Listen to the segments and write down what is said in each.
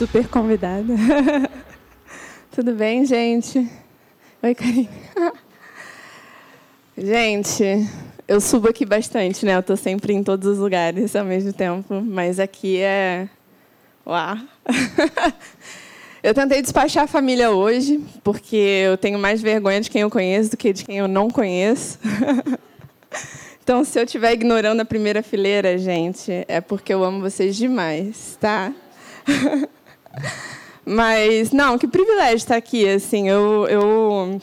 super convidada. Tudo bem, gente? Oi, Karine. gente, eu subo aqui bastante, né? Eu estou sempre em todos os lugares ao mesmo tempo, mas aqui é. Uau! eu tentei despachar a família hoje, porque eu tenho mais vergonha de quem eu conheço do que de quem eu não conheço. Então, se eu estiver ignorando a primeira fileira, gente, é porque eu amo vocês demais, tá? Mas, não, que privilégio estar aqui. Assim, eu, eu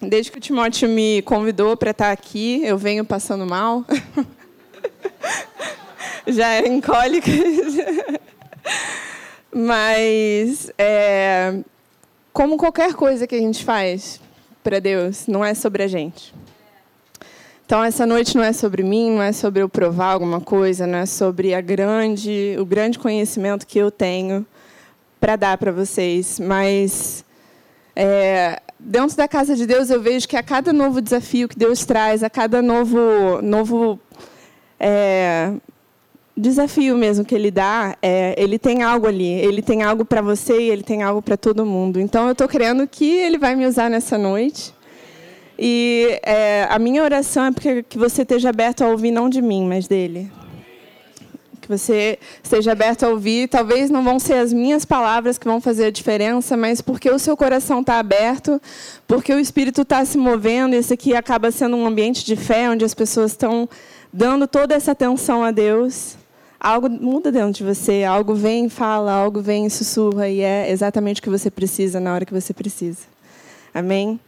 desde que o Timóteo me convidou para estar aqui, eu venho passando mal. Já é em cólica. Mas, é, como qualquer coisa que a gente faz para Deus, não é sobre a gente. Então essa noite não é sobre mim, não é sobre eu provar alguma coisa, não é sobre a grande, o grande conhecimento que eu tenho para dar para vocês, mas é, dentro da casa de Deus eu vejo que a cada novo desafio que Deus traz, a cada novo, novo é, desafio mesmo que Ele dá, é, Ele tem algo ali, Ele tem algo para você e Ele tem algo para todo mundo. Então eu estou crendo que Ele vai me usar nessa noite. E é, a minha oração é porque, que você esteja aberto a ouvir não de mim, mas dele. Que você esteja aberto a ouvir. Talvez não vão ser as minhas palavras que vão fazer a diferença, mas porque o seu coração está aberto, porque o Espírito está se movendo. Esse aqui acaba sendo um ambiente de fé, onde as pessoas estão dando toda essa atenção a Deus. Algo muda dentro de você, algo vem, fala, algo vem, sussurra, e é exatamente o que você precisa na hora que você precisa. Amém?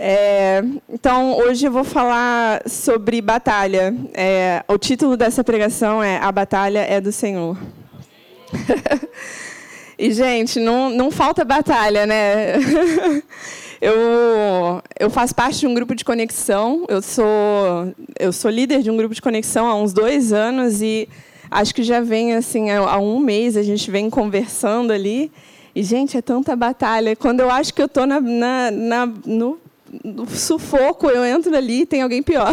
É, então, hoje eu vou falar sobre batalha. É, o título dessa pregação é A Batalha é do Senhor. e, gente, não, não falta batalha, né? eu, eu faço parte de um grupo de conexão. Eu sou, eu sou líder de um grupo de conexão há uns dois anos e acho que já vem assim há um mês a gente vem conversando ali. E, gente, é tanta batalha. Quando eu acho que eu estou na, na, na, no sufoco, eu entro ali e tem alguém pior.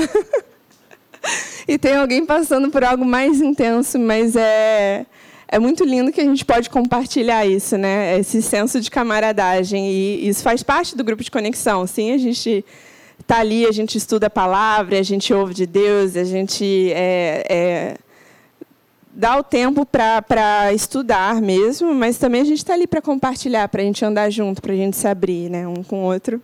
e tem alguém passando por algo mais intenso, mas é é muito lindo que a gente pode compartilhar isso, né? Esse senso de camaradagem e isso faz parte do grupo de conexão. Sim, a gente está ali, a gente estuda a palavra, a gente ouve de Deus, a gente é, é, dá o tempo para estudar mesmo, mas também a gente está ali para compartilhar, para a gente andar junto, para a gente se abrir, né, um com o outro.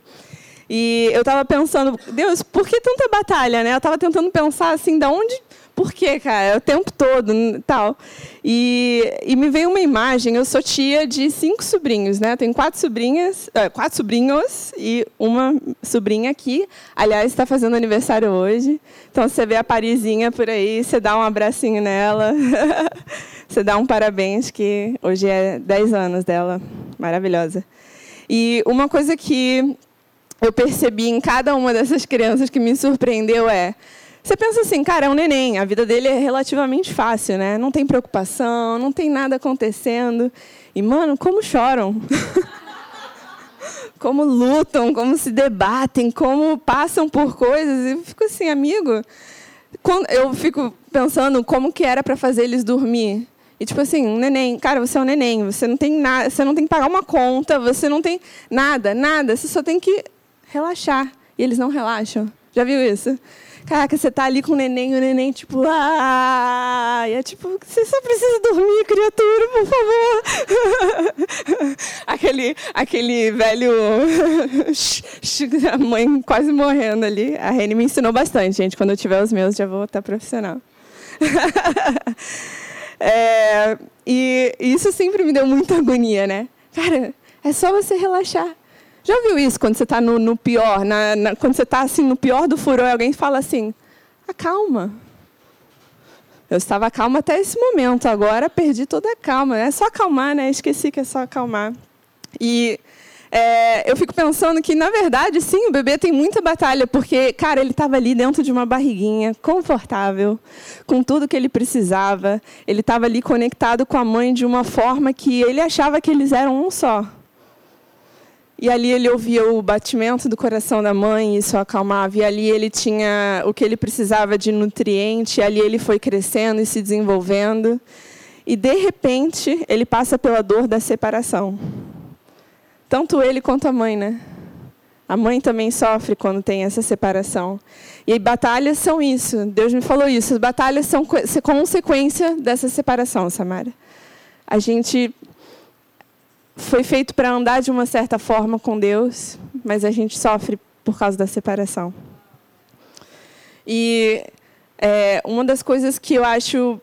E eu estava pensando, Deus, por que tanta batalha, né? Eu estava tentando pensar assim, da onde, por quê, cara? É o tempo todo, tal. E, e me veio uma imagem. Eu sou tia de cinco sobrinhos, né? Tenho quatro sobrinhas, é, quatro sobrinhos e uma sobrinha aqui. Aliás, está fazendo aniversário hoje. Então você vê a Parisinha por aí, você dá um abracinho nela, você dá um parabéns que hoje é 10 anos dela, maravilhosa. E uma coisa que eu percebi em cada uma dessas crianças que me surpreendeu é você pensa assim, cara, é um neném, a vida dele é relativamente fácil, né? Não tem preocupação, não tem nada acontecendo. E, mano, como choram. como lutam, como se debatem, como passam por coisas. E eu fico assim, amigo. Eu fico pensando como que era para fazer eles dormir. E tipo assim, um neném, cara, você é um neném, você não tem nada, você não tem que pagar uma conta, você não tem nada, nada, você só tem que relaxar. E eles não relaxam. Já viu isso? Caraca, você tá ali com o neném, o neném, tipo, ah, e é tipo, você só precisa dormir, criatura, por favor. aquele, aquele velho, a mãe quase morrendo ali. A Reni me ensinou bastante, gente. Quando eu tiver os meus, já vou estar profissional. é, e isso sempre me deu muita agonia, né? Cara, é só você relaxar. Já viu isso quando você está no, no, pior, na, na, quando você está assim no pior do furor alguém fala assim, acalma. Eu estava calma até esse momento, agora perdi toda a calma. É só acalmar, né? Esqueci que é só acalmar. E é, eu fico pensando que, na verdade, sim, o bebê tem muita batalha, porque, cara, ele estava ali dentro de uma barriguinha, confortável, com tudo que ele precisava. Ele estava ali conectado com a mãe de uma forma que ele achava que eles eram um só. E ali ele ouvia o batimento do coração da mãe, e isso acalmava. E ali ele tinha o que ele precisava de nutriente, e ali ele foi crescendo e se desenvolvendo. e de repente ele passa pela dor da separação. Tanto ele quanto a mãe, né? A mãe também sofre quando tem essa separação. E batalhas são isso. Deus me falou isso. As batalhas são consequência dessa separação, Samara. A gente foi feito para andar de uma certa forma com Deus, mas a gente sofre por causa da separação. E é, uma das coisas que eu acho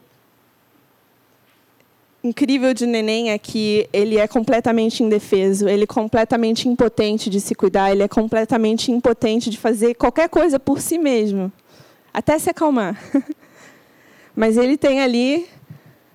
incrível de neném é que ele é completamente indefeso, ele é completamente impotente de se cuidar, ele é completamente impotente de fazer qualquer coisa por si mesmo, até se acalmar. Mas ele tem ali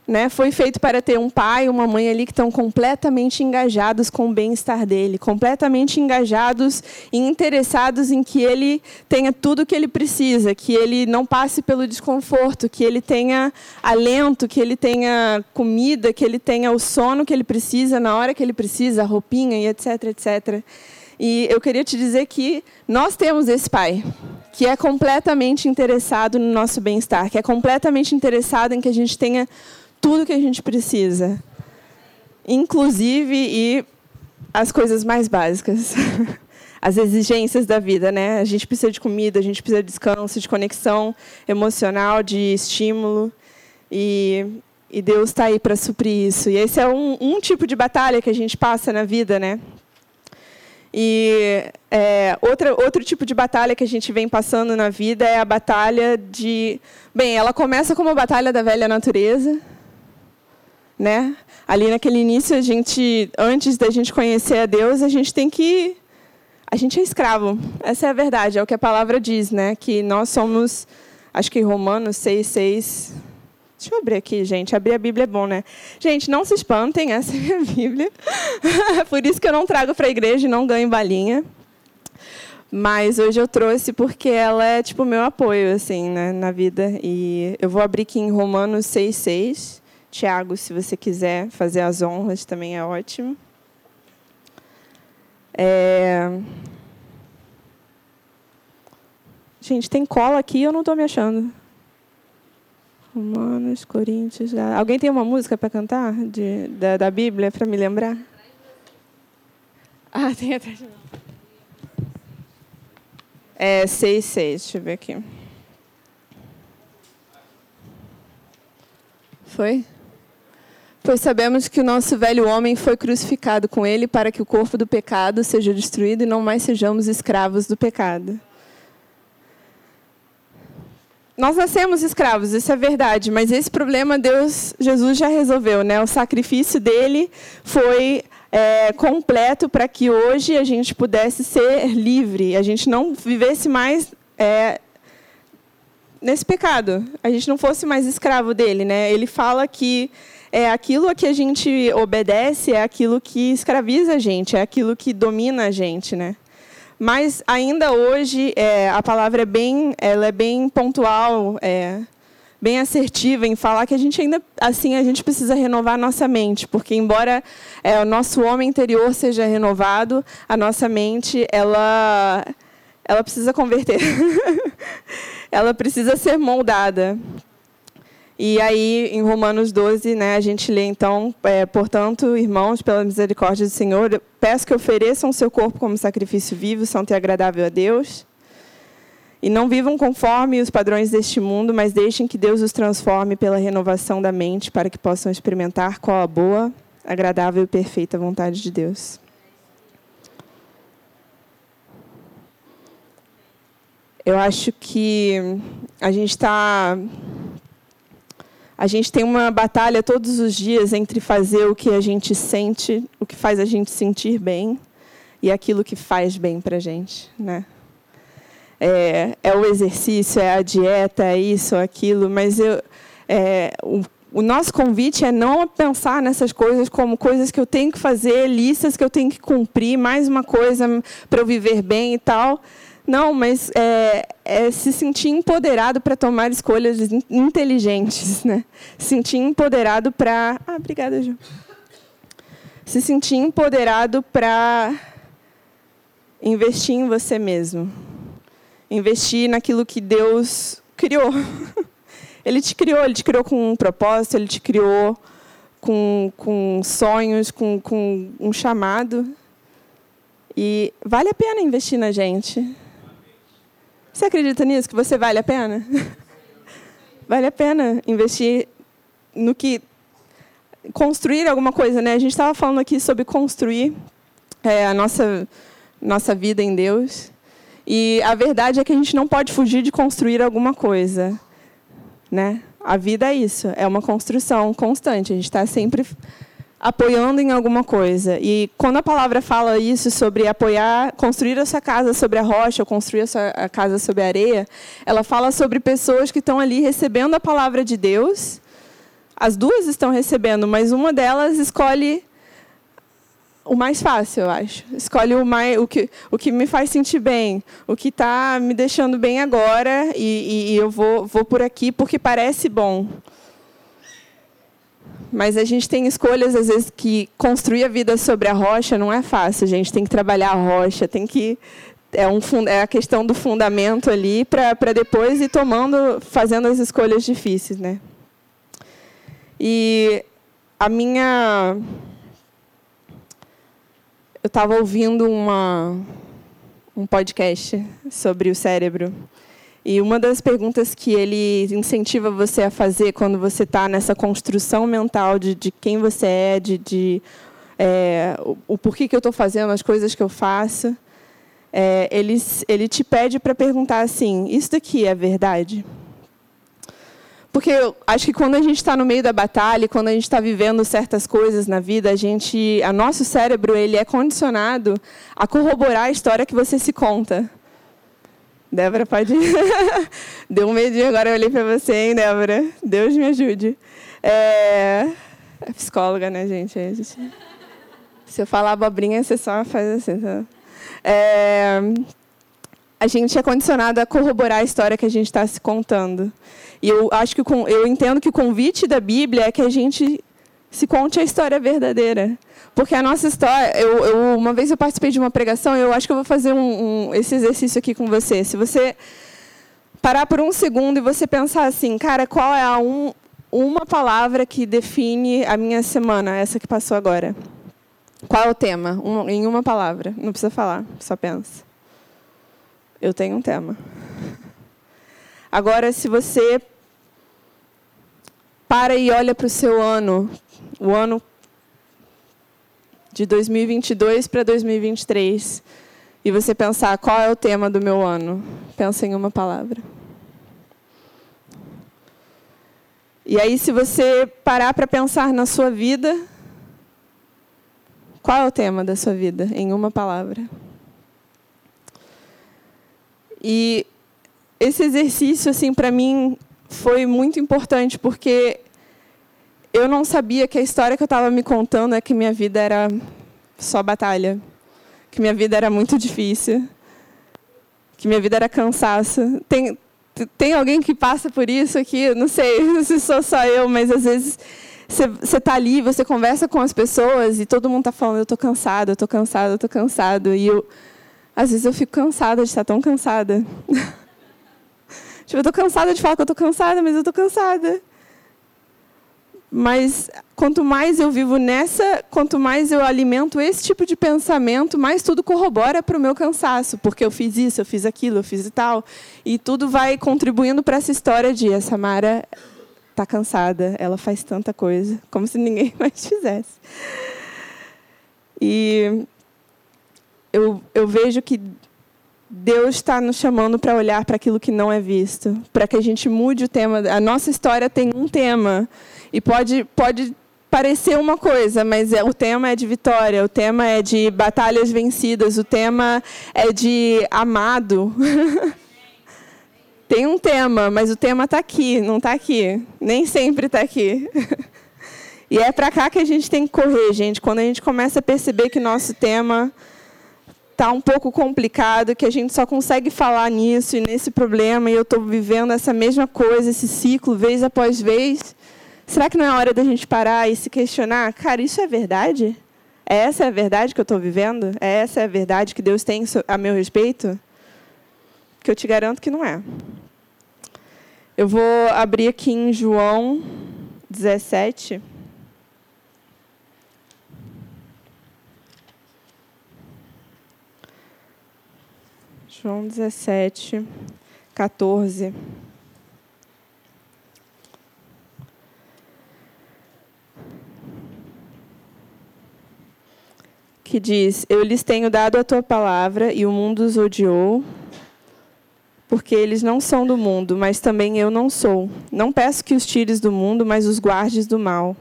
né, foi feito para ter um pai e uma mãe ali que estão completamente engajados com o bem-estar dele, completamente engajados e interessados em que ele tenha tudo o que ele precisa, que ele não passe pelo desconforto, que ele tenha alento, que ele tenha comida, que ele tenha o sono que ele precisa na hora que ele precisa, a roupinha e etc, etc. E eu queria te dizer que nós temos esse pai, que é completamente interessado no nosso bem-estar, que é completamente interessado em que a gente tenha tudo que a gente precisa, inclusive e as coisas mais básicas, as exigências da vida, né? A gente precisa de comida, a gente precisa de descanso, de conexão emocional, de estímulo e, e Deus está aí para suprir isso. E esse é um, um tipo de batalha que a gente passa na vida, né? E é, outra, outro tipo de batalha que a gente vem passando na vida é a batalha de. Bem, ela começa como a batalha da velha natureza, né? Ali naquele início, a gente, antes da gente conhecer a Deus, a gente tem que a gente é escravo. Essa é a verdade, é o que a palavra diz, né? Que nós somos, acho que Romanos 6, 6. Deixa eu abrir aqui, gente. Abrir a Bíblia é bom, né? Gente, não se espantem, essa é a minha Bíblia. Por isso que eu não trago para a igreja e não ganho balinha. Mas hoje eu trouxe porque ela é tipo meu apoio assim, né, na vida. E eu vou abrir aqui em Romanos 6, 6. Tiago, se você quiser fazer as honras, também é ótimo. É... Gente, tem cola aqui eu não estou me achando. Romanos, Coríntios. Alguém tem uma música para cantar de, da, da Bíblia para me lembrar? Ah, tem atrás de É 6, 6. Deixa eu ver aqui. Foi? Pois sabemos que o nosso velho homem foi crucificado com ele para que o corpo do pecado seja destruído e não mais sejamos escravos do pecado. Nós nascemos escravos, isso é verdade, mas esse problema Deus, Jesus já resolveu, né? O sacrifício dele foi é, completo para que hoje a gente pudesse ser livre, a gente não vivesse mais é, nesse pecado, a gente não fosse mais escravo dele, né? Ele fala que é aquilo a que a gente obedece, é aquilo que escraviza a gente, é aquilo que domina a gente, né? Mas ainda hoje é, a palavra é bem, ela é bem pontual, é, bem assertiva em falar que a gente ainda assim a gente precisa renovar a nossa mente, porque embora é, o nosso homem interior seja renovado, a nossa mente ela ela precisa converter, ela precisa ser moldada. E aí, em Romanos 12, né, a gente lê então, é, portanto, irmãos, pela misericórdia do Senhor, peço que ofereçam seu corpo como sacrifício vivo, santo e agradável a Deus. E não vivam conforme os padrões deste mundo, mas deixem que Deus os transforme pela renovação da mente, para que possam experimentar qual a boa, agradável e perfeita vontade de Deus. Eu acho que a gente está a gente tem uma batalha todos os dias entre fazer o que a gente sente, o que faz a gente sentir bem, e aquilo que faz bem para a gente, né? É, é, o exercício, é a dieta, é isso, aquilo, mas eu, é, o, o nosso convite é não pensar nessas coisas como coisas que eu tenho que fazer, listas que eu tenho que cumprir, mais uma coisa para eu viver bem e tal. Não, mas é, é se sentir empoderado para tomar escolhas inteligentes, né? Se sentir empoderado para. Ah, obrigada, Ju. Se sentir empoderado para investir em você mesmo. Investir naquilo que Deus criou. Ele te criou, ele te criou com um propósito, ele te criou com, com sonhos, com, com um chamado. E vale a pena investir na gente. Você acredita nisso? Que você vale a pena? vale a pena investir no que construir alguma coisa, né? A gente estava falando aqui sobre construir é, a nossa nossa vida em Deus. E a verdade é que a gente não pode fugir de construir alguma coisa, né? A vida é isso, é uma construção constante. A gente está sempre apoiando em alguma coisa. E quando a palavra fala isso sobre apoiar, construir a sua casa sobre a rocha ou construir a sua casa sobre a areia, ela fala sobre pessoas que estão ali recebendo a palavra de Deus. As duas estão recebendo, mas uma delas escolhe o mais fácil, eu acho. Escolhe o, mais, o, que, o que me faz sentir bem, o que está me deixando bem agora, e, e, eu vou, vou por aqui porque parece bom. Mas a gente tem escolhas, às vezes, que construir a vida sobre a rocha não é fácil. A gente tem que trabalhar a rocha, tem que. É, um, é a questão do fundamento ali para depois ir tomando, fazendo as escolhas difíceis. Né? E a minha eu estava ouvindo uma, um podcast sobre o cérebro. E uma das perguntas que ele incentiva você a fazer quando você está nessa construção mental de, de quem você é, de, de é, o, o, porquê que eu estou fazendo as coisas que eu faço, é, ele, ele te pede para perguntar assim: isso daqui é verdade? Porque eu acho que quando a gente está no meio da batalha, quando a gente está vivendo certas coisas na vida, a gente, a nosso cérebro ele é condicionado a corroborar a história que você se conta. Débora, pode. Deu um medinho agora, eu olhei para você, hein, Débora? Deus me ajude. É... é psicóloga, né, gente? É, gente? Se eu falar abobrinha, você só faz assim. Tá? É... A gente é condicionado a corroborar a história que a gente está se contando. E eu acho que eu entendo que o convite da Bíblia é que a gente se conte a história verdadeira. Porque a nossa história, eu, eu uma vez eu participei de uma pregação, eu acho que eu vou fazer um, um, esse exercício aqui com você. Se você parar por um segundo e você pensar assim, cara, qual é a um, uma palavra que define a minha semana, essa que passou agora? Qual é o tema? Um, em uma palavra. Não precisa falar, só pensa. Eu tenho um tema. Agora, se você para e olha para o seu ano, o ano de 2022 para 2023, e você pensar qual é o tema do meu ano, pensa em uma palavra. E aí, se você parar para pensar na sua vida, qual é o tema da sua vida, em uma palavra? E esse exercício, assim, para mim, foi muito importante, porque eu não sabia que a história que eu estava me contando é que minha vida era só batalha, que minha vida era muito difícil, que minha vida era cansaço. Tem, tem alguém que passa por isso aqui? Não sei se sou só eu, mas às vezes você está ali, você conversa com as pessoas e todo mundo está falando: eu estou cansado, eu estou cansado, eu estou cansado. E eu, às vezes eu fico cansada de estar tão cansada. tipo, eu estou cansada de falar que eu estou cansada, mas eu estou cansada. Mas quanto mais eu vivo nessa, quanto mais eu alimento esse tipo de pensamento, mais tudo corrobora para o meu cansaço, porque eu fiz isso, eu fiz aquilo, eu fiz e tal, e tudo vai contribuindo para essa história de a Samara está cansada, ela faz tanta coisa, como se ninguém mais fizesse. E eu, eu vejo que Deus está nos chamando para olhar para aquilo que não é visto, para que a gente mude o tema. A nossa história tem um tema e pode, pode parecer uma coisa, mas é, o tema é de vitória, o tema é de batalhas vencidas, o tema é de amado. Tem um tema, mas o tema está aqui, não está aqui. Nem sempre está aqui. e é para cá que a gente tem que correr, gente. Quando a gente começa a perceber que nosso tema está um pouco complicado, que a gente só consegue falar nisso e nesse problema, e eu estou vivendo essa mesma coisa, esse ciclo, vez após vez. Será que não é hora da gente parar e se questionar? Cara, isso é verdade? É essa é a verdade que eu estou vivendo? É essa é a verdade que Deus tem a meu respeito? Que eu te garanto que não é. Eu vou abrir aqui em João 17. João 17, 14. Que diz: Eu lhes tenho dado a tua palavra e o mundo os odiou, porque eles não são do mundo, mas também eu não sou. Não peço que os tires do mundo, mas os guardes do mal.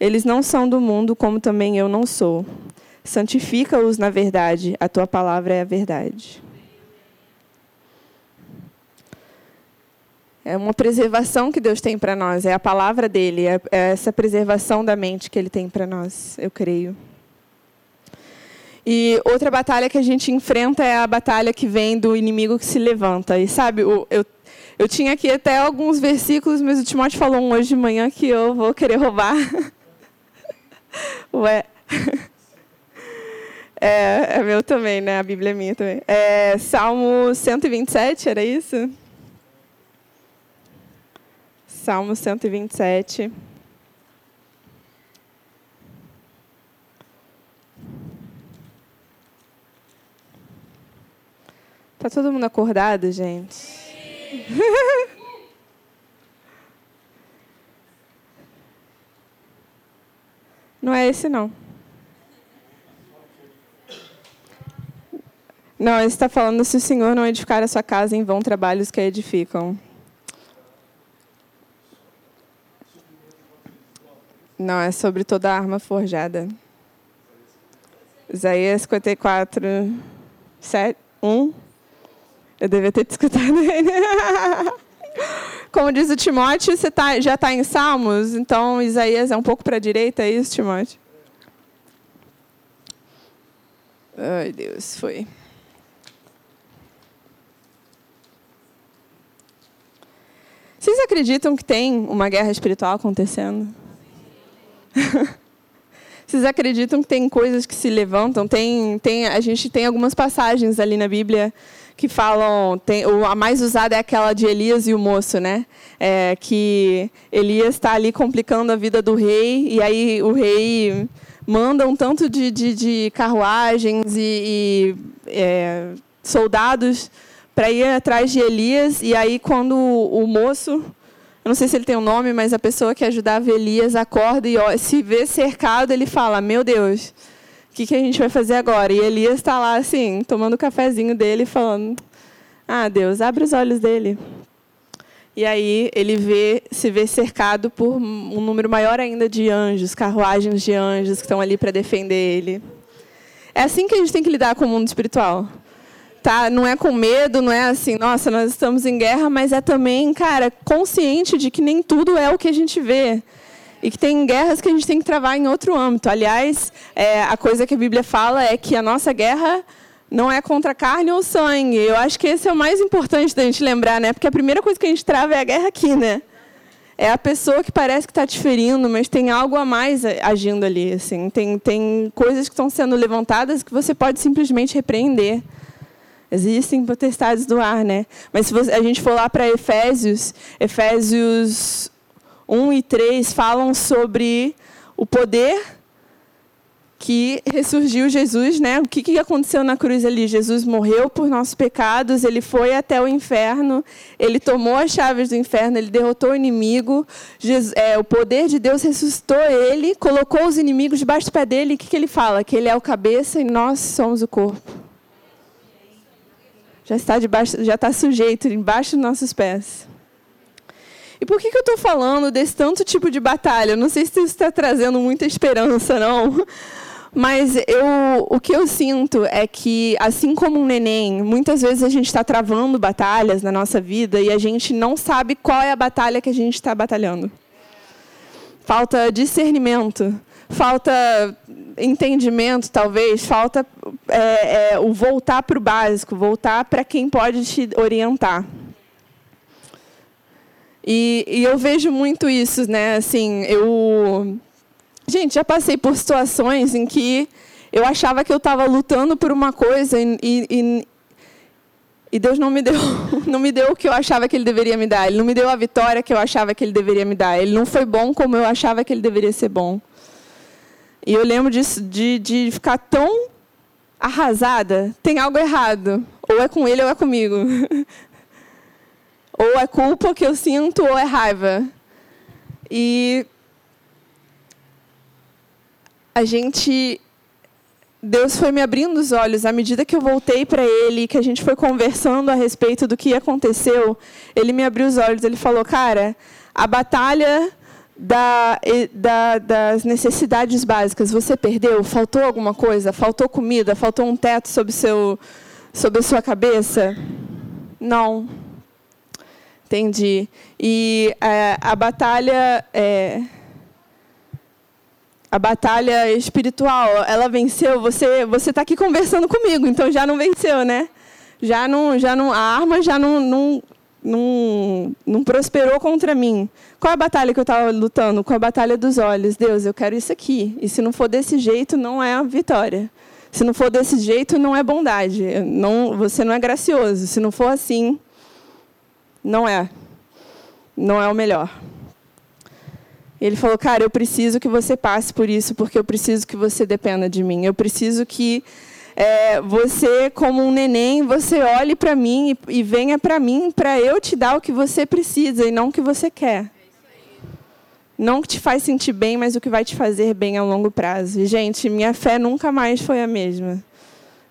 Eles não são do mundo, como também eu não sou. Santifica-os na verdade, a tua palavra é a verdade. É uma preservação que Deus tem para nós, é a palavra dele, é, é essa preservação da mente que ele tem para nós, eu creio. E outra batalha que a gente enfrenta é a batalha que vem do inimigo que se levanta. E sabe, eu, eu, eu tinha aqui até alguns versículos, mas o Timóteo falou um hoje de manhã que eu vou querer roubar. Ué. É, é meu também, né? A Bíblia é minha também. É, Salmo 127, era isso? Salmo 127. Tá todo mundo acordado, gente? não é esse, não. Não, ele está falando se o Senhor não edificar a sua casa, em vão trabalhos que a edificam. Não, é sobre toda a arma forjada. Isaías 54, 7, 1. Eu devia ter te escutado ele. Como diz o Timóteo, você tá, já está em Salmos, então Isaías é um pouco para a direita, é isso, Timóteo? Ai, Deus, foi. Vocês acreditam que tem uma guerra espiritual acontecendo? Vocês acreditam que tem coisas que se levantam? Tem, tem, a gente tem algumas passagens ali na Bíblia que falam, tem, a mais usada é aquela de Elias e o moço, né? É, que Elias está ali complicando a vida do rei e aí o rei manda um tanto de, de, de carruagens e, e é, soldados para ir atrás de Elias. E aí, quando o moço, eu não sei se ele tem um nome, mas a pessoa que ajudava Elias acorda e se vê cercado, ele fala: Meu Deus, o que, que a gente vai fazer agora? E Elias está lá, assim, tomando o cafezinho dele, falando: Ah, Deus, abre os olhos dele. E aí ele vê, se vê cercado por um número maior ainda de anjos, carruagens de anjos que estão ali para defender ele. É assim que a gente tem que lidar com o mundo espiritual tá? Não é com medo, não é assim, nossa, nós estamos em guerra, mas é também, cara, consciente de que nem tudo é o que a gente vê. E que tem guerras que a gente tem que travar em outro âmbito. Aliás, é, a coisa que a Bíblia fala é que a nossa guerra não é contra carne ou sangue. Eu acho que esse é o mais importante da gente lembrar, né? Porque a primeira coisa que a gente trava é a guerra aqui, né? É a pessoa que parece que está te ferindo, mas tem algo a mais agindo ali. Assim. Tem, tem coisas que estão sendo levantadas que você pode simplesmente repreender. Existem potestades do ar, né? Mas se a gente for lá para Efésios, Efésios 1 e 3 falam sobre o poder que ressurgiu Jesus, né? O que, que aconteceu na cruz ali? Jesus morreu por nossos pecados, ele foi até o inferno, ele tomou as chaves do inferno, ele derrotou o inimigo, Jesus, é, o poder de Deus ressuscitou ele, colocou os inimigos debaixo do pé dele. O que, que ele fala? Que ele é o cabeça e nós somos o corpo já está debaixo, já está sujeito embaixo dos nossos pés. E por que, que eu estou falando desse tanto tipo de batalha? Não sei se isso está trazendo muita esperança, não. Mas eu, o que eu sinto é que, assim como um neném, muitas vezes a gente está travando batalhas na nossa vida e a gente não sabe qual é a batalha que a gente está batalhando. Falta discernimento, falta entendimento, talvez, falta é, é, o voltar para o básico, voltar para quem pode te orientar. E, e, eu vejo muito isso, né? Assim, eu, gente, já passei por situações em que eu achava que eu estava lutando por uma coisa e, e, e Deus não me deu, não me deu o que eu achava que Ele deveria me dar. Ele não me deu a vitória que eu achava que Ele deveria me dar. Ele não foi bom como eu achava que Ele deveria ser bom. E eu lembro de, de ficar tão arrasada, tem algo errado. Ou é com ele ou é comigo. ou é culpa que eu sinto ou é raiva. E a gente Deus foi me abrindo os olhos à medida que eu voltei para Ele, que a gente foi conversando a respeito do que aconteceu. Ele me abriu os olhos. Ele falou, cara, a batalha da, da, das necessidades básicas, você perdeu? Faltou alguma coisa? Faltou comida? Faltou um teto sobre, seu, sobre a sua cabeça? Não. Entendi. E é, a batalha. É, a batalha espiritual, ela venceu. Você você está aqui conversando comigo, então já não venceu, né? Já não, já não, a arma já não, não, não, não prosperou contra mim. Qual a batalha que eu estava lutando? Com a batalha dos olhos. Deus, eu quero isso aqui. E se não for desse jeito, não é a vitória. Se não for desse jeito, não é bondade. Não, você não é gracioso. Se não for assim, não é. Não é o melhor. Ele falou, cara, eu preciso que você passe por isso, porque eu preciso que você dependa de mim. Eu preciso que é, você, como um neném, você olhe para mim e, e venha para mim para eu te dar o que você precisa e não o que você quer. Não o que te faz sentir bem, mas o que vai te fazer bem a longo prazo. E, gente, minha fé nunca mais foi a mesma.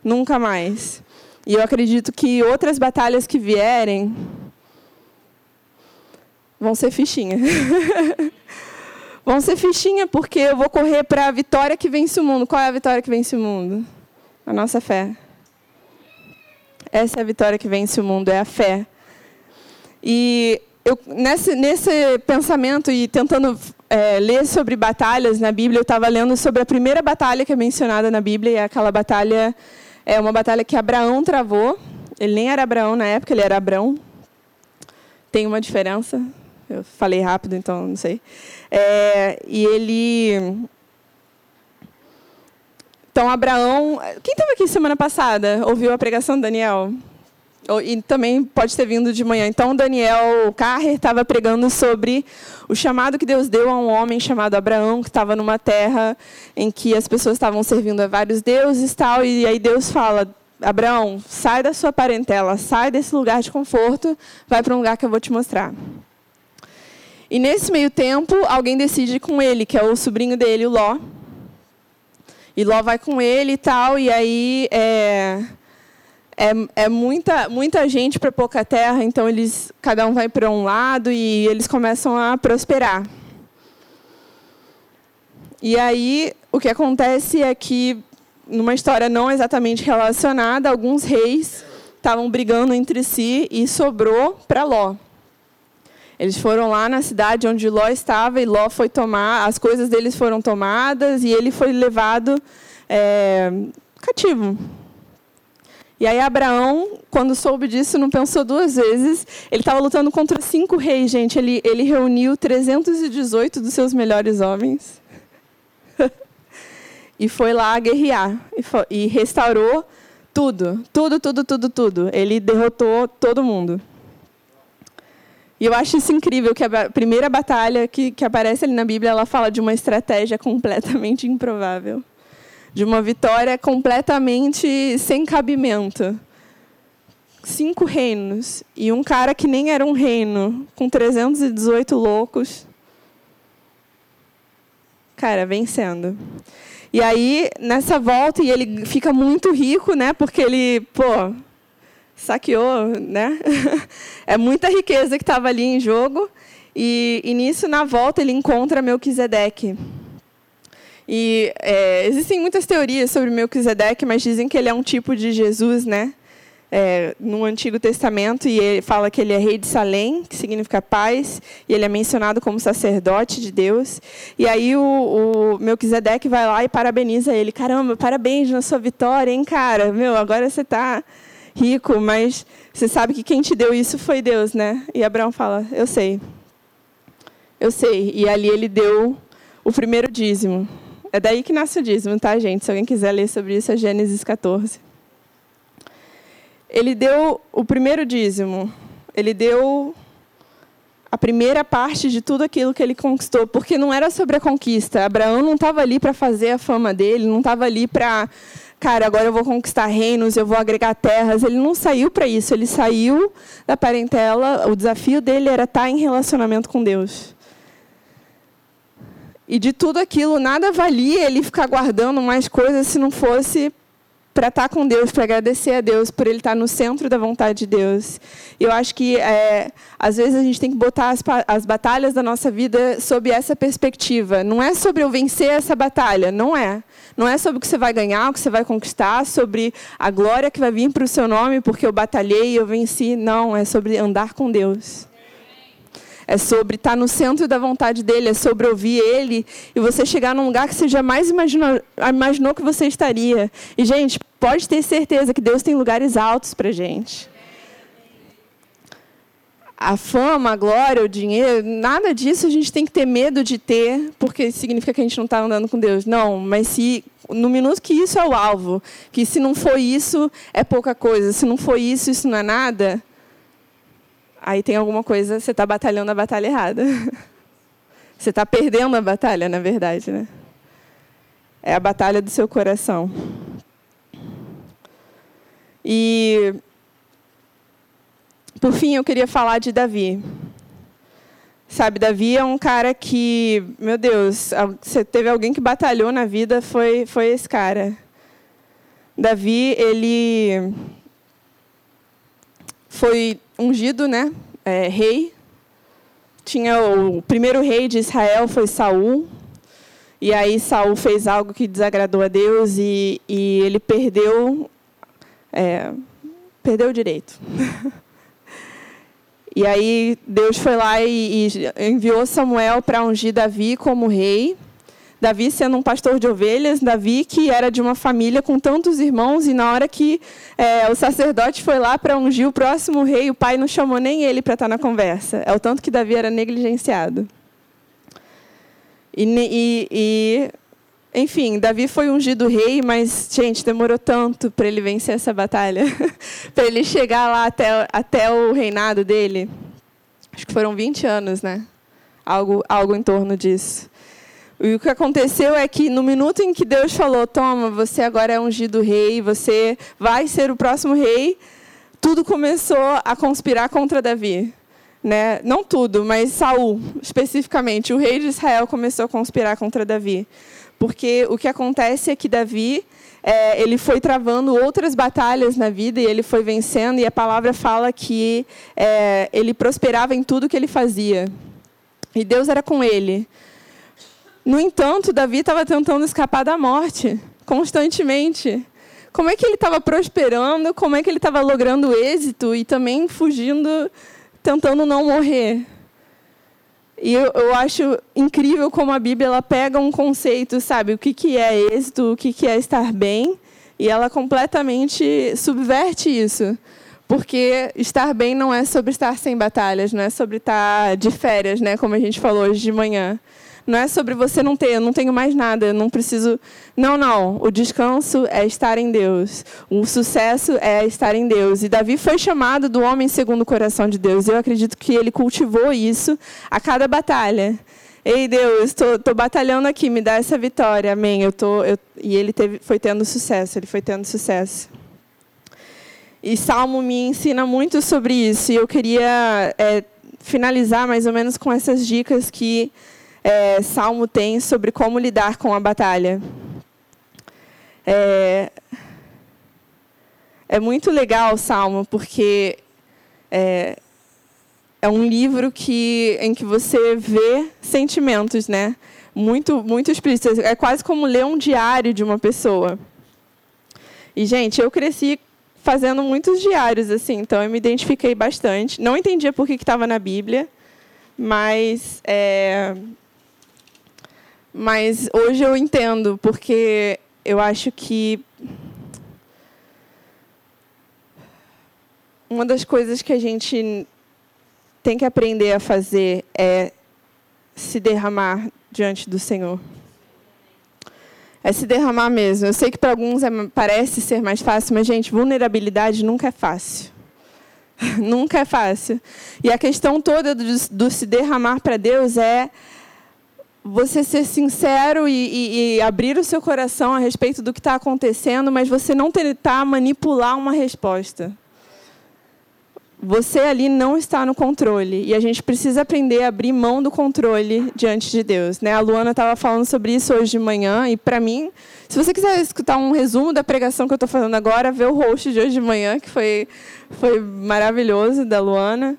Nunca mais. E eu acredito que outras batalhas que vierem vão ser fichinha. Vão ser fichinha, porque eu vou correr para a vitória que vence o mundo. Qual é a vitória que vence o mundo? A nossa fé. Essa é a vitória que vence o mundo, é a fé. E eu, nesse, nesse pensamento e tentando é, ler sobre batalhas na Bíblia, eu estava lendo sobre a primeira batalha que é mencionada na Bíblia, e aquela batalha é uma batalha que Abraão travou. Ele nem era Abraão na época, ele era Abrão. Tem uma diferença, eu falei rápido, então não sei. É, e ele. Então, Abraão. Quem estava aqui semana passada? Ouviu a pregação do Daniel? E também pode ter vindo de manhã. Então, Daniel Carrer estava pregando sobre o chamado que Deus deu a um homem chamado Abraão, que estava numa terra em que as pessoas estavam servindo a vários deuses e tal. E aí Deus fala: Abraão, sai da sua parentela, sai desse lugar de conforto, vai para um lugar que eu vou te mostrar. E nesse meio tempo, alguém decide com ele, que é o sobrinho dele, o Ló. E Ló vai com ele e tal, e aí é, é, é muita, muita gente para pouca terra, então eles cada um vai para um lado e eles começam a prosperar. E aí o que acontece é que, numa história não exatamente relacionada, alguns reis estavam brigando entre si e sobrou para Ló. Eles foram lá na cidade onde Ló estava e Ló foi tomar, as coisas deles foram tomadas e ele foi levado é, cativo. E aí Abraão, quando soube disso, não pensou duas vezes. Ele estava lutando contra cinco reis, gente. Ele, ele reuniu 318 dos seus melhores homens e foi lá guerrear e, foi, e restaurou tudo, tudo, tudo, tudo, tudo. Ele derrotou todo mundo. E eu acho isso incrível, que a primeira batalha que, que aparece ali na Bíblia, ela fala de uma estratégia completamente improvável. De uma vitória completamente sem cabimento. Cinco reinos. E um cara que nem era um reino, com 318 loucos. Cara, vencendo. E aí, nessa volta, e ele fica muito rico, né? Porque ele, pô, saqueou, né? é muita riqueza que estava ali em jogo. E, e, nisso, na volta, ele encontra Melquisedeque. E é, existem muitas teorias sobre Melquisedeque, mas dizem que ele é um tipo de Jesus, né? É, no Antigo Testamento, e ele fala que ele é rei de Salém, que significa paz, e ele é mencionado como sacerdote de Deus. E aí o, o Melquisedeque vai lá e parabeniza ele. Caramba, parabéns na sua vitória, hein, cara? Meu, agora você está rico, mas você sabe que quem te deu isso foi Deus, né? E Abraão fala: Eu sei. Eu sei. E ali ele deu o primeiro dízimo. É daí que nasce o dízimo, tá, gente? Se alguém quiser ler sobre isso, é Gênesis 14. Ele deu o primeiro dízimo. Ele deu a primeira parte de tudo aquilo que ele conquistou, porque não era sobre a conquista. Abraão não estava ali para fazer a fama dele, não estava ali para cara, agora eu vou conquistar reinos, eu vou agregar terras. Ele não saiu para isso, ele saiu da parentela. O desafio dele era estar em relacionamento com Deus. E de tudo aquilo, nada valia ele ficar guardando mais coisas se não fosse para estar com Deus, para agradecer a Deus por ele estar no centro da vontade de Deus. Eu acho que, é, às vezes, a gente tem que botar as, as batalhas da nossa vida sob essa perspectiva. Não é sobre eu vencer essa batalha, não é. Não é sobre o que você vai ganhar, o que você vai conquistar, sobre a glória que vai vir para o seu nome porque eu batalhei e eu venci. Não, é sobre andar com Deus. É sobre estar no centro da vontade dele, é sobre ouvir ele e você chegar num lugar que você jamais imaginou, imaginou que você estaria. E, gente, pode ter certeza que Deus tem lugares altos para gente. A fama, a glória, o dinheiro, nada disso a gente tem que ter medo de ter, porque significa que a gente não está andando com Deus. Não, mas se no minuto que isso é o alvo, que se não for isso é pouca coisa, se não for isso, isso não é nada, aí tem alguma coisa, você está batalhando a batalha errada. Você está perdendo a batalha, na verdade, né? É a batalha do seu coração. E, por fim, eu queria falar de Davi. Sabe, Davi é um cara que, meu Deus, você teve alguém que batalhou na vida, foi, foi esse cara. Davi, ele foi ungido, né? É, rei. Tinha o, primeiro rei de Israel foi Saul. E aí Saul fez algo que desagradou a Deus e, e ele perdeu é, perdeu o direito. e aí Deus foi lá e, e enviou Samuel para ungir Davi como rei. Davi sendo um pastor de ovelhas, Davi que era de uma família com tantos irmãos, e na hora que é, o sacerdote foi lá para ungir o próximo rei, o pai não chamou nem ele para estar tá na conversa. É o tanto que Davi era negligenciado. E, e, e, enfim, Davi foi ungido rei, mas, gente, demorou tanto para ele vencer essa batalha, para ele chegar lá até, até o reinado dele. Acho que foram 20 anos, né? Algo, algo em torno disso. E o que aconteceu é que no minuto em que Deus falou, toma, você agora é ungido rei, você vai ser o próximo rei, tudo começou a conspirar contra Davi. Né? Não tudo, mas Saul, especificamente, o rei de Israel começou a conspirar contra Davi. Porque o que acontece é que Davi, é, ele foi travando outras batalhas na vida e ele foi vencendo, e a palavra fala que é, ele prosperava em tudo que ele fazia. E Deus era com ele. No entanto, Davi estava tentando escapar da morte constantemente. Como é que ele estava prosperando? Como é que ele estava logrando êxito e também fugindo, tentando não morrer? E eu, eu, acho incrível como a Bíblia ela pega um conceito, sabe, o que, que é êxito, o que, que é estar bem, e ela completamente subverte isso. Porque estar bem não é sobre estar sem batalhas, não é sobre estar de férias, né, como a gente falou hoje de manhã. Não é sobre você não ter, eu não tenho mais nada, eu não preciso. Não, não. O descanso é estar em Deus. O sucesso é estar em Deus. E Davi foi chamado do homem segundo o coração de Deus. Eu acredito que ele cultivou isso a cada batalha. Ei, Deus, estou batalhando aqui, me dá essa vitória, amém. Eu tô, eu, e ele teve, foi tendo sucesso, ele foi tendo sucesso. E Salmo me ensina muito sobre isso. E eu queria é, finalizar mais ou menos com essas dicas que é, Salmo tem sobre como lidar com a batalha. É, é muito legal o Salmo, porque é, é um livro que, em que você vê sentimentos, né? Muito, muito explícitos. É quase como ler um diário de uma pessoa. E, gente, eu cresci fazendo muitos diários, assim, então eu me identifiquei bastante. Não entendia por que estava na Bíblia, mas é, mas hoje eu entendo, porque eu acho que uma das coisas que a gente tem que aprender a fazer é se derramar diante do Senhor. É se derramar mesmo. Eu sei que para alguns é, parece ser mais fácil, mas, gente, vulnerabilidade nunca é fácil. nunca é fácil. E a questão toda do, do se derramar para Deus é você ser sincero e, e, e, abrir o seu coração a respeito do que está acontecendo, mas você não tentar manipular uma resposta. Você ali não está no controle e a gente precisa aprender a abrir mão do controle diante de Deus. Né? A Luana estava falando sobre isso hoje de manhã e para mim, se você quiser escutar um resumo da pregação que eu estou fazendo agora, vê o host de hoje de manhã que foi foi maravilhoso da Luana,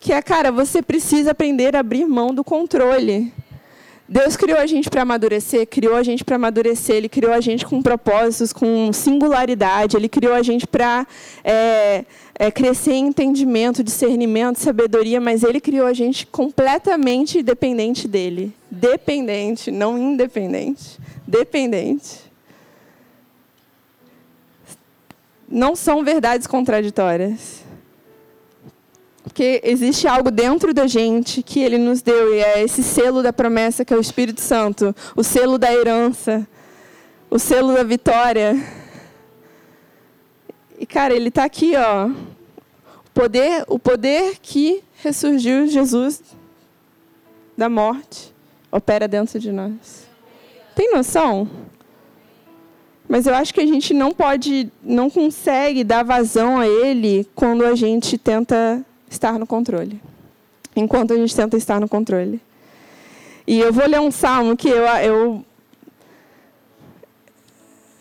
que é cara, você precisa aprender a abrir mão do controle. Deus criou a gente para amadurecer, criou a gente para amadurecer, Ele criou a gente com propósitos, com singularidade, Ele criou a gente para é, é, crescer em entendimento, discernimento, sabedoria, mas Ele criou a gente completamente dependente dEle. Dependente, não independente. Dependente. Não são verdades contraditórias. Porque existe algo dentro da gente que Ele nos deu, e é esse selo da promessa que é o Espírito Santo, o selo da herança, o selo da vitória. E, cara, Ele está aqui, ó. O poder, o poder que ressurgiu Jesus da morte opera dentro de nós. Tem noção? Mas eu acho que a gente não pode, não consegue dar vazão a Ele quando a gente tenta estar no controle. Enquanto a gente tenta estar no controle. E eu vou ler um salmo que eu, eu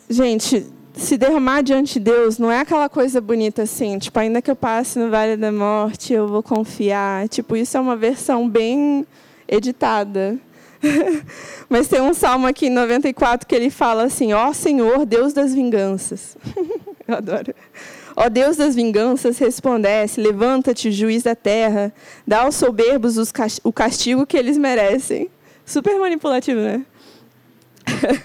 gente, se derramar diante de Deus não é aquela coisa bonita assim, tipo, ainda que eu passe no vale da morte, eu vou confiar. Tipo, isso é uma versão bem editada. Mas tem um salmo aqui em 94 que ele fala assim: Ó oh, Senhor, Deus das vinganças. eu adoro. Ó Deus das vinganças, resplandece, levanta-te, juiz da terra, dá aos soberbos o castigo que eles merecem. Super manipulativo, né?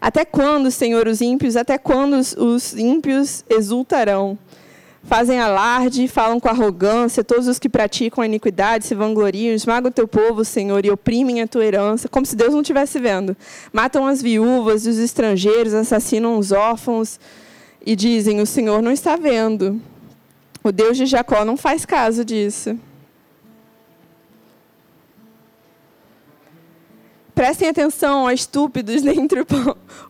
até quando, Senhor, os ímpios, até quando os ímpios exultarão? Fazem alarde, falam com arrogância, todos os que praticam a iniquidade se vangloriam, esmagam o teu povo, Senhor, e oprimem a tua herança, como se Deus não estivesse vendo. Matam as viúvas e os estrangeiros, assassinam os órfãos, e dizem: O Senhor não está vendo. O Deus de Jacó não faz caso disso. Prestem atenção, ó estúpidos dentre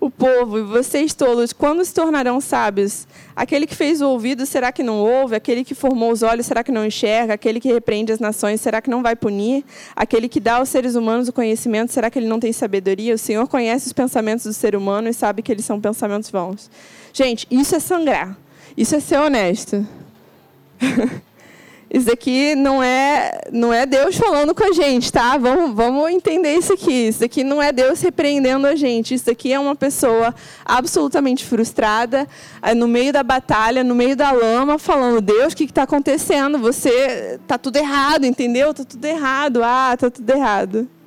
o povo, e vocês tolos, quando se tornarão sábios? Aquele que fez o ouvido, será que não ouve? Aquele que formou os olhos, será que não enxerga? Aquele que repreende as nações, será que não vai punir? Aquele que dá aos seres humanos o conhecimento, será que ele não tem sabedoria? O Senhor conhece os pensamentos do ser humano e sabe que eles são pensamentos vãos. Gente, isso é sangrar. Isso é ser honesto. Isso aqui não é, não é Deus falando com a gente, tá? Vamos, vamos entender isso aqui. Isso aqui não é Deus repreendendo a gente. Isso aqui é uma pessoa absolutamente frustrada, é, no meio da batalha, no meio da lama, falando: Deus, o que está acontecendo? Você está tudo errado, entendeu? Está tudo errado. Ah, está tudo errado.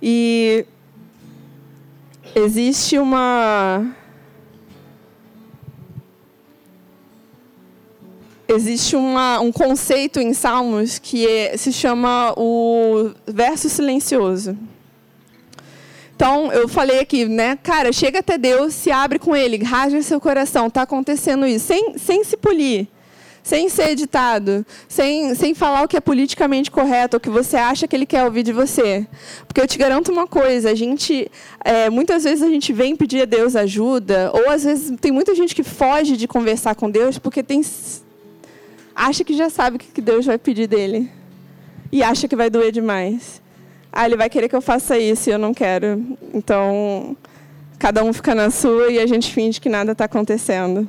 E existe uma existe uma, um conceito em Salmos que é, se chama o verso silencioso. Então, eu falei aqui, né? Cara, chega até Deus, se abre com Ele, rasga seu coração. Está acontecendo isso, sem, sem se polir, sem ser editado, sem, sem falar o que é politicamente correto, o que você acha que Ele quer ouvir de você. Porque eu te garanto uma coisa: a gente, é, muitas vezes a gente vem pedir a Deus ajuda, ou às vezes tem muita gente que foge de conversar com Deus porque tem acha que já sabe o que Deus vai pedir dele. E acha que vai doer demais. Ah, ele vai querer que eu faça isso e eu não quero. Então, cada um fica na sua e a gente finge que nada está acontecendo.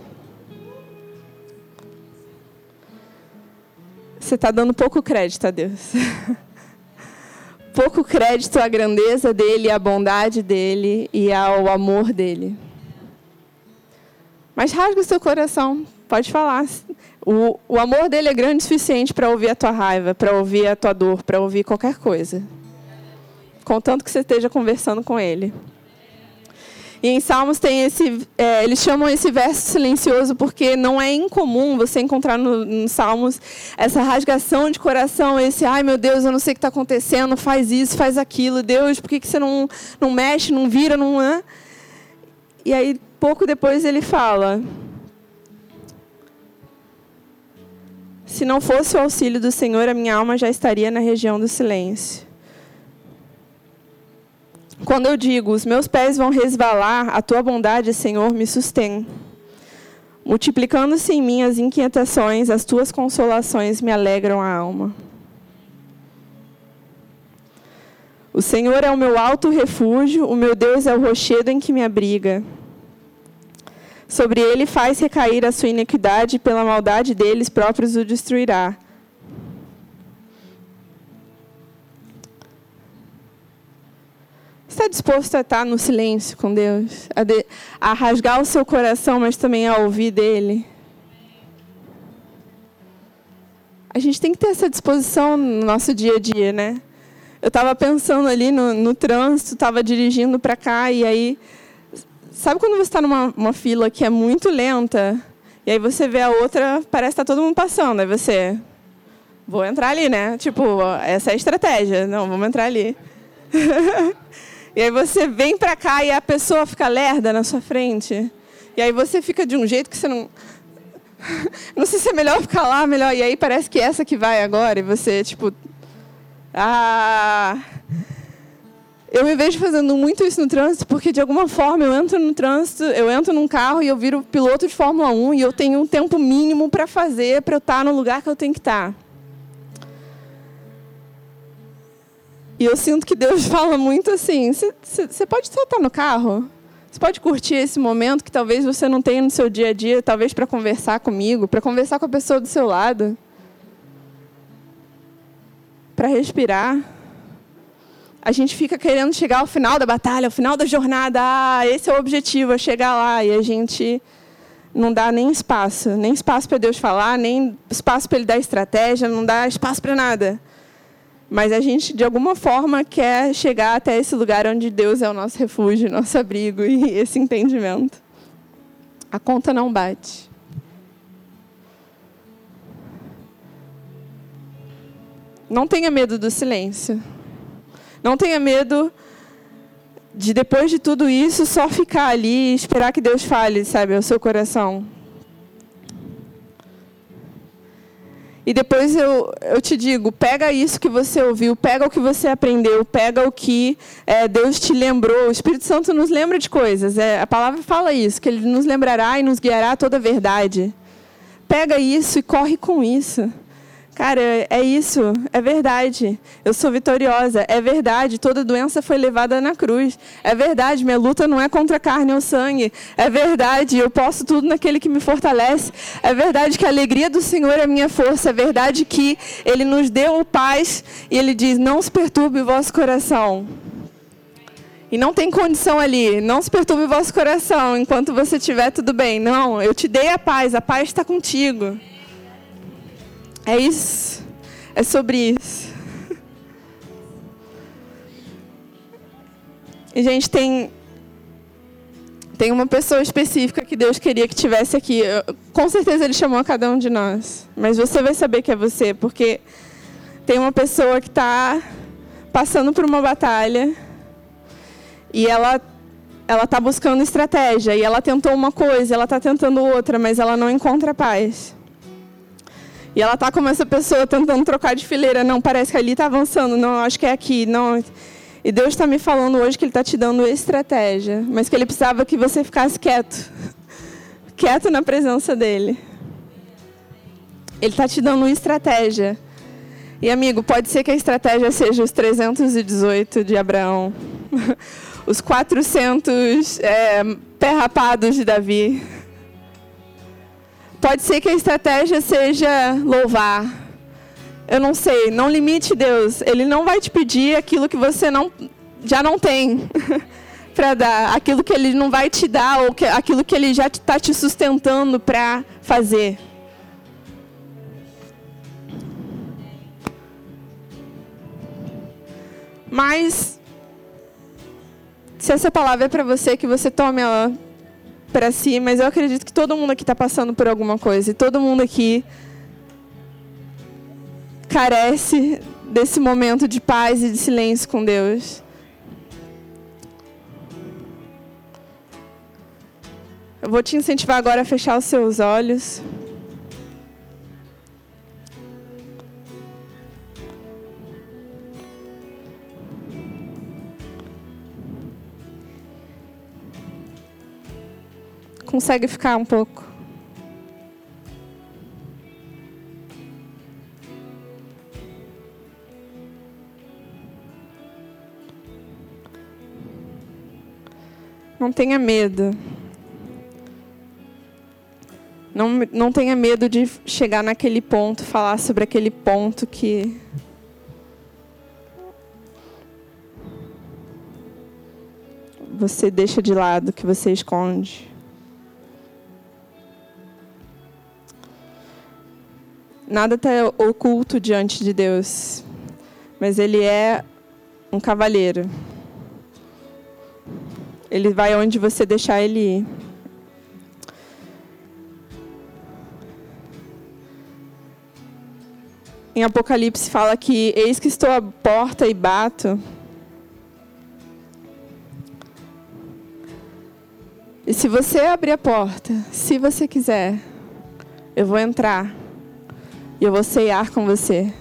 Você está dando pouco crédito a Deus. pouco crédito à grandeza dele, à bondade dele e ao amor dele. Mas rasga o seu coração. Pode falar. O, o amor dele é grande o suficiente para ouvir a tua raiva, para ouvir a tua dor, para ouvir qualquer coisa. Contanto que você esteja conversando com ele. E em Salmos tem esse, é, eles chamam esse verso silencioso porque não é incomum você encontrar no, no Salmos essa rasgação de coração, esse, ai meu Deus, eu não sei o que está acontecendo, faz isso, faz aquilo, Deus, por que, que você não, não mexe, não vira, não. é? E aí, pouco depois ele fala: Se não fosse o auxílio do Senhor, a minha alma já estaria na região do silêncio. Quando eu digo, os meus pés vão resvalar, a tua bondade, Senhor, me sustém. Multiplicando-se em mim as inquietações, as tuas consolações me alegram a alma. O Senhor é o meu alto refúgio, o meu Deus é o rochedo em que me abriga. Sobre ele faz recair a sua iniquidade, pela maldade deles próprios o destruirá. Está disposto a estar no silêncio com Deus? A, de, a rasgar o seu coração, mas também a ouvir dele? A gente tem que ter essa disposição no nosso dia a dia, né? Eu estava pensando ali no, no trânsito, estava dirigindo para cá, e aí Sabe quando você está numa fila que é muito lenta, e aí você vê a outra, parece que está todo mundo passando, aí você, vou entrar ali, né? Tipo, essa é a estratégia, não, vamos entrar ali. e aí você vem para cá e a pessoa fica lerda na sua frente. E aí você fica de um jeito que você não... não sei se é melhor ficar lá, melhor... E aí parece que é essa que vai agora, e você, tipo... Ah... Eu me vejo fazendo muito isso no trânsito, porque de alguma forma eu entro no trânsito, eu entro num carro e eu viro piloto de Fórmula 1 e eu tenho um tempo mínimo para fazer para eu estar tá no lugar que eu tenho que estar. E eu sinto que Deus fala muito assim: você pode tá no carro? Você pode curtir esse momento que talvez você não tenha no seu dia a dia, talvez para conversar comigo, para conversar com a pessoa do seu lado, para respirar a gente fica querendo chegar ao final da batalha, ao final da jornada. Ah, esse é o objetivo, é chegar lá. E a gente não dá nem espaço, nem espaço para Deus falar, nem espaço para Ele dar estratégia, não dá espaço para nada. Mas a gente, de alguma forma, quer chegar até esse lugar onde Deus é o nosso refúgio, nosso abrigo e esse entendimento. A conta não bate. Não tenha medo do silêncio. Não tenha medo de depois de tudo isso só ficar ali e esperar que Deus fale, sabe, ao seu coração. E depois eu, eu te digo, pega isso que você ouviu, pega o que você aprendeu, pega o que é, Deus te lembrou. O Espírito Santo nos lembra de coisas. É, a palavra fala isso, que Ele nos lembrará e nos guiará toda a verdade. Pega isso e corre com isso. Cara, é isso, é verdade. Eu sou vitoriosa, é verdade. Toda doença foi levada na cruz. É verdade, minha luta não é contra a carne ou sangue. É verdade, eu posso tudo naquele que me fortalece. É verdade que a alegria do Senhor é minha força. É verdade que Ele nos deu paz e Ele diz: não se perturbe o vosso coração. E não tem condição ali, não se perturbe o vosso coração enquanto você estiver tudo bem. Não, eu te dei a paz, a paz está contigo. É isso. É sobre isso. E, gente, tem. Tem uma pessoa específica que Deus queria que tivesse aqui. Com certeza Ele chamou a cada um de nós. Mas você vai saber que é você, porque tem uma pessoa que está passando por uma batalha e ela ela está buscando estratégia e ela tentou uma coisa, ela está tentando outra, mas ela não encontra paz. E ela tá como essa pessoa tentando trocar de fileira. Não, parece que ali está avançando. Não, acho que é aqui. Não. E Deus está me falando hoje que Ele está te dando estratégia, mas que Ele precisava que você ficasse quieto, quieto na presença dEle. Ele está te dando estratégia. E amigo, pode ser que a estratégia seja os 318 de Abraão, os 400 é, pé rapados de Davi. Pode ser que a estratégia seja louvar. Eu não sei, não limite Deus. Ele não vai te pedir aquilo que você não, já não tem para dar, aquilo que ele não vai te dar ou que, aquilo que ele já está te sustentando para fazer. Mas se essa palavra é para você, que você tome ela para si, mas eu acredito que todo mundo aqui está passando por alguma coisa e todo mundo aqui carece desse momento de paz e de silêncio com Deus. Eu vou te incentivar agora a fechar os seus olhos. Consegue ficar um pouco? Não tenha medo. Não, não tenha medo de chegar naquele ponto, falar sobre aquele ponto que. Você deixa de lado, que você esconde. Nada está oculto diante de Deus, mas Ele é um cavalheiro. Ele vai onde você deixar ele ir. Em Apocalipse fala que eis que estou à porta e bato. E se você abrir a porta, se você quiser, eu vou entrar e eu vou ceiar com você.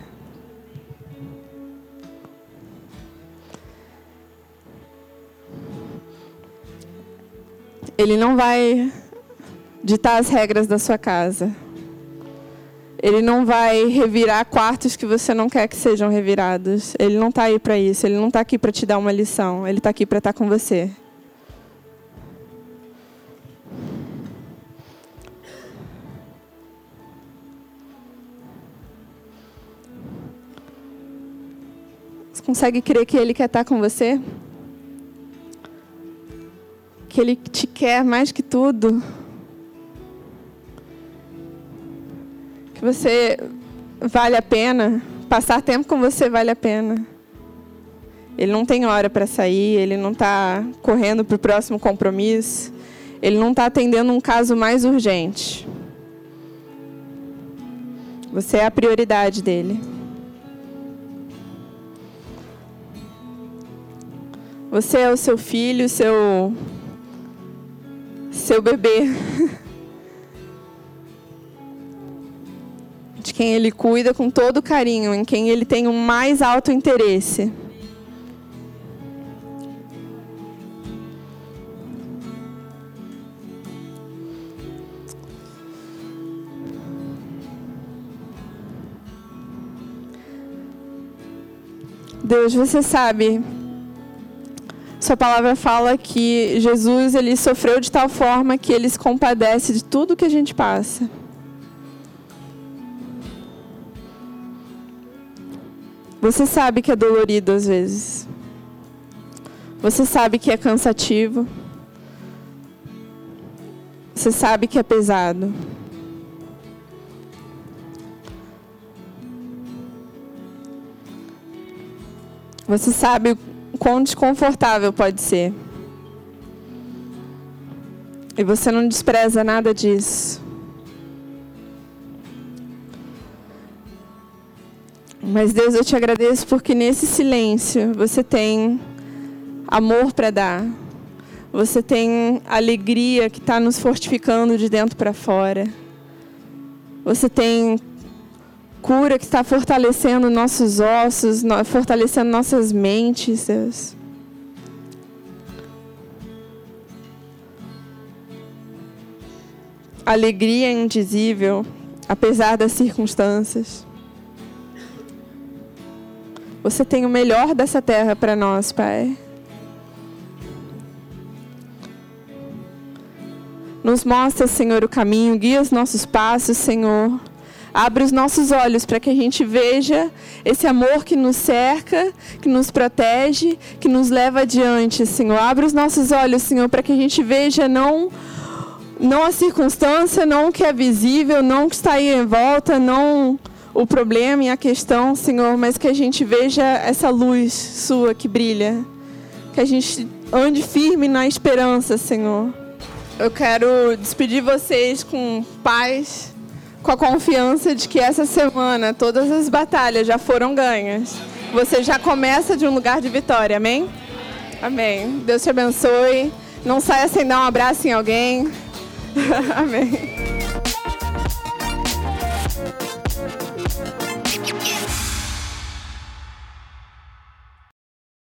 Ele não vai ditar as regras da sua casa. Ele não vai revirar quartos que você não quer que sejam revirados. Ele não está aí para isso. Ele não está aqui para te dar uma lição. Ele está aqui para estar tá com você. Consegue crer que Ele quer estar com você? que Ele te quer mais que tudo. Que você vale a pena, passar tempo com você vale a pena. Ele não tem hora para sair, ele não está correndo para o próximo compromisso, ele não está atendendo um caso mais urgente. Você é a prioridade dele. Você é o seu filho, seu seu bebê. De quem ele cuida com todo carinho, em quem ele tem o mais alto interesse. Deus, você sabe sua palavra fala que Jesus ele sofreu de tal forma que ele se compadece de tudo que a gente passa. Você sabe que é dolorido às vezes. Você sabe que é cansativo. Você sabe que é pesado. Você sabe quão desconfortável pode ser. E você não despreza nada disso. Mas Deus, eu te agradeço porque nesse silêncio você tem amor para dar. Você tem alegria que está nos fortificando de dentro para fora. Você tem cura que está fortalecendo nossos ossos, fortalecendo nossas mentes, Deus. Alegria indizível, apesar das circunstâncias. Você tem o melhor dessa terra para nós, Pai. Nos mostra, Senhor, o caminho, guia os nossos passos, Senhor. Abre os nossos olhos para que a gente veja esse amor que nos cerca, que nos protege, que nos leva adiante, Senhor. Abre os nossos olhos, Senhor, para que a gente veja não não a circunstância, não o que é visível, não o que está aí em volta, não o problema e a questão, Senhor, mas que a gente veja essa luz sua que brilha. Que a gente ande firme na esperança, Senhor. Eu quero despedir vocês com paz com a confiança de que essa semana todas as batalhas já foram ganhas. Você já começa de um lugar de vitória, amém? Amém. Deus te abençoe. Não saia sem dar um abraço em alguém. amém.